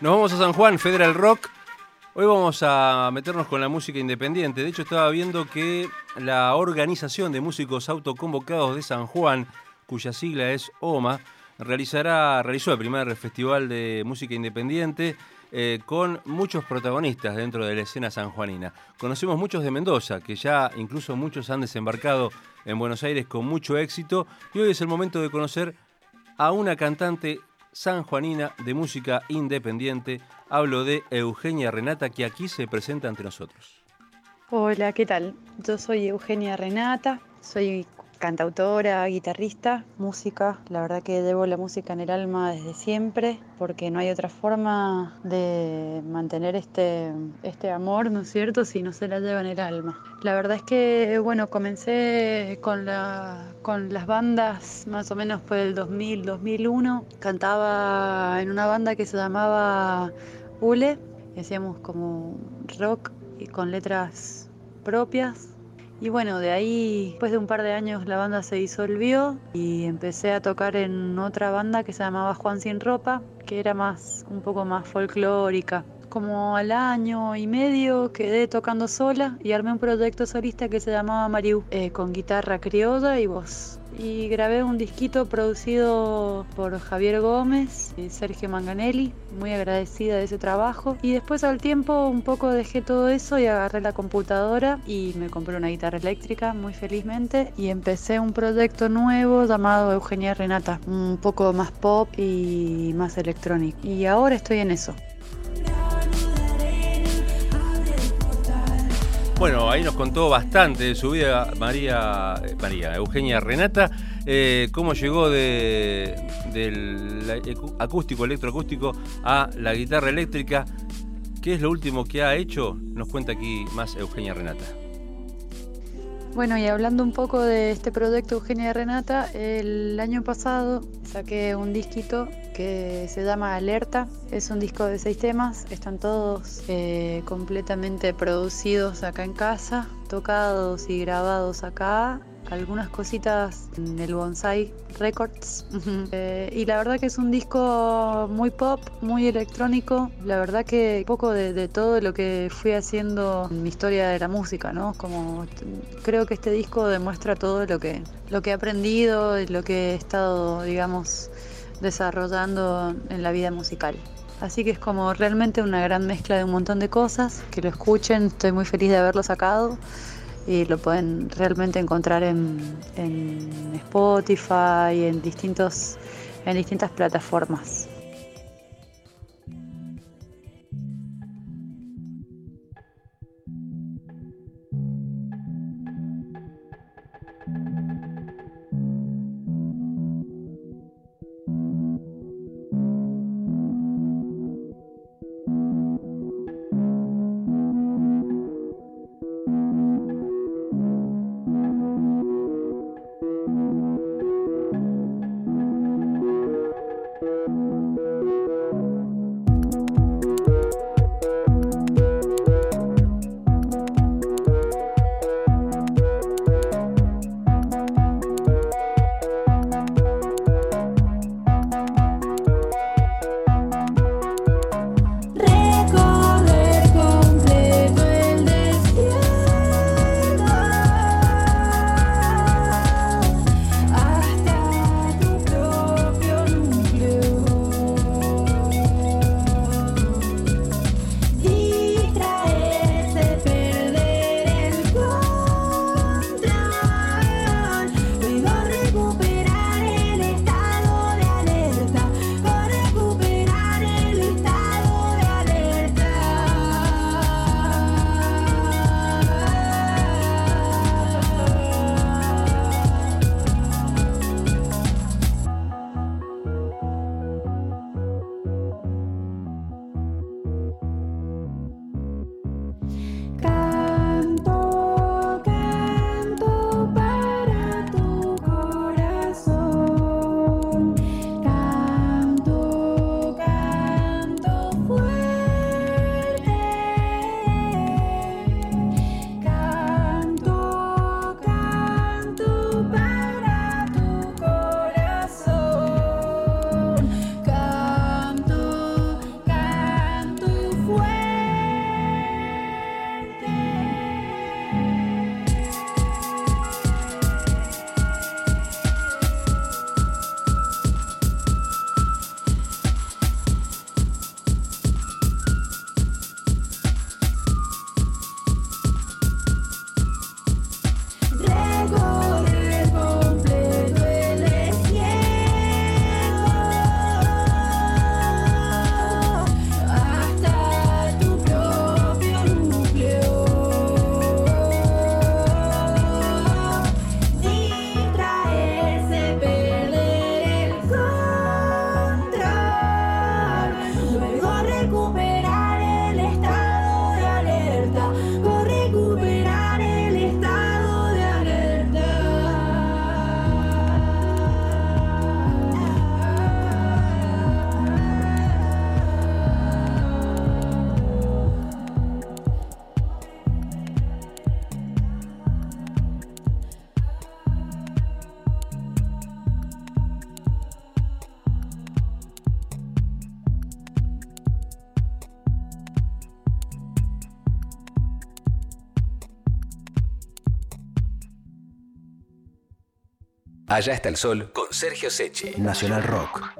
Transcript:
Nos vamos a San Juan, Federal Rock. Hoy vamos a meternos con la música independiente. De hecho, estaba viendo que la Organización de Músicos Autoconvocados de San Juan, cuya sigla es OMA, realizará, realizó el primer festival de música independiente eh, con muchos protagonistas dentro de la escena sanjuanina. Conocemos muchos de Mendoza, que ya incluso muchos han desembarcado en Buenos Aires con mucho éxito, y hoy es el momento de conocer a una cantante sanjuanina de música independiente. Hablo de Eugenia Renata, que aquí se presenta ante nosotros. Hola, ¿qué tal? Yo soy Eugenia Renata, soy cantautora, guitarrista, música. La verdad que debo la música en el alma desde siempre, porque no hay otra forma de mantener este, este amor, ¿no es cierto?, si no se la lleva en el alma. La verdad es que, bueno, comencé con, la, con las bandas más o menos por el 2000, 2001. Cantaba en una banda que se llamaba Ule, hacíamos como rock y con letras propias y bueno, de ahí, después de un par de años, la banda se disolvió y empecé a tocar en otra banda que se llamaba Juan Sin Ropa, que era más, un poco más folclórica. Como al año y medio quedé tocando sola y armé un proyecto solista que se llamaba Mariú, eh, con guitarra criolla y voz y grabé un disquito producido por Javier Gómez y Sergio Manganelli, muy agradecida de ese trabajo. Y después al tiempo un poco dejé todo eso y agarré la computadora y me compré una guitarra eléctrica muy felizmente y empecé un proyecto nuevo llamado Eugenia Renata, un poco más pop y más electrónico. Y ahora estoy en eso. Bueno, ahí nos contó bastante de su vida María, eh, María Eugenia Renata, eh, cómo llegó de, del acústico, electroacústico a la guitarra eléctrica. ¿Qué es lo último que ha hecho? Nos cuenta aquí más Eugenia Renata. Bueno, y hablando un poco de este proyecto Eugenia Renata, el año pasado saqué un disquito que se llama Alerta. Es un disco de seis temas, están todos eh, completamente producidos acá en casa, tocados y grabados acá algunas cositas en el Bonsai Records. Eh, y la verdad que es un disco muy pop, muy electrónico. La verdad que poco de, todo lo que fui haciendo en mi historia de la música, ¿no? Como creo que este disco demuestra todo lo que, lo que he aprendido y lo que he estado, digamos, desarrollando en la vida musical. Así que es como realmente una gran mezcla de un montón de cosas. Que lo escuchen, estoy muy feliz de haberlo sacado y lo pueden realmente encontrar en, en Spotify, en, distintos, en distintas plataformas. Allá está el sol con Sergio Sechi. Nacional Rock.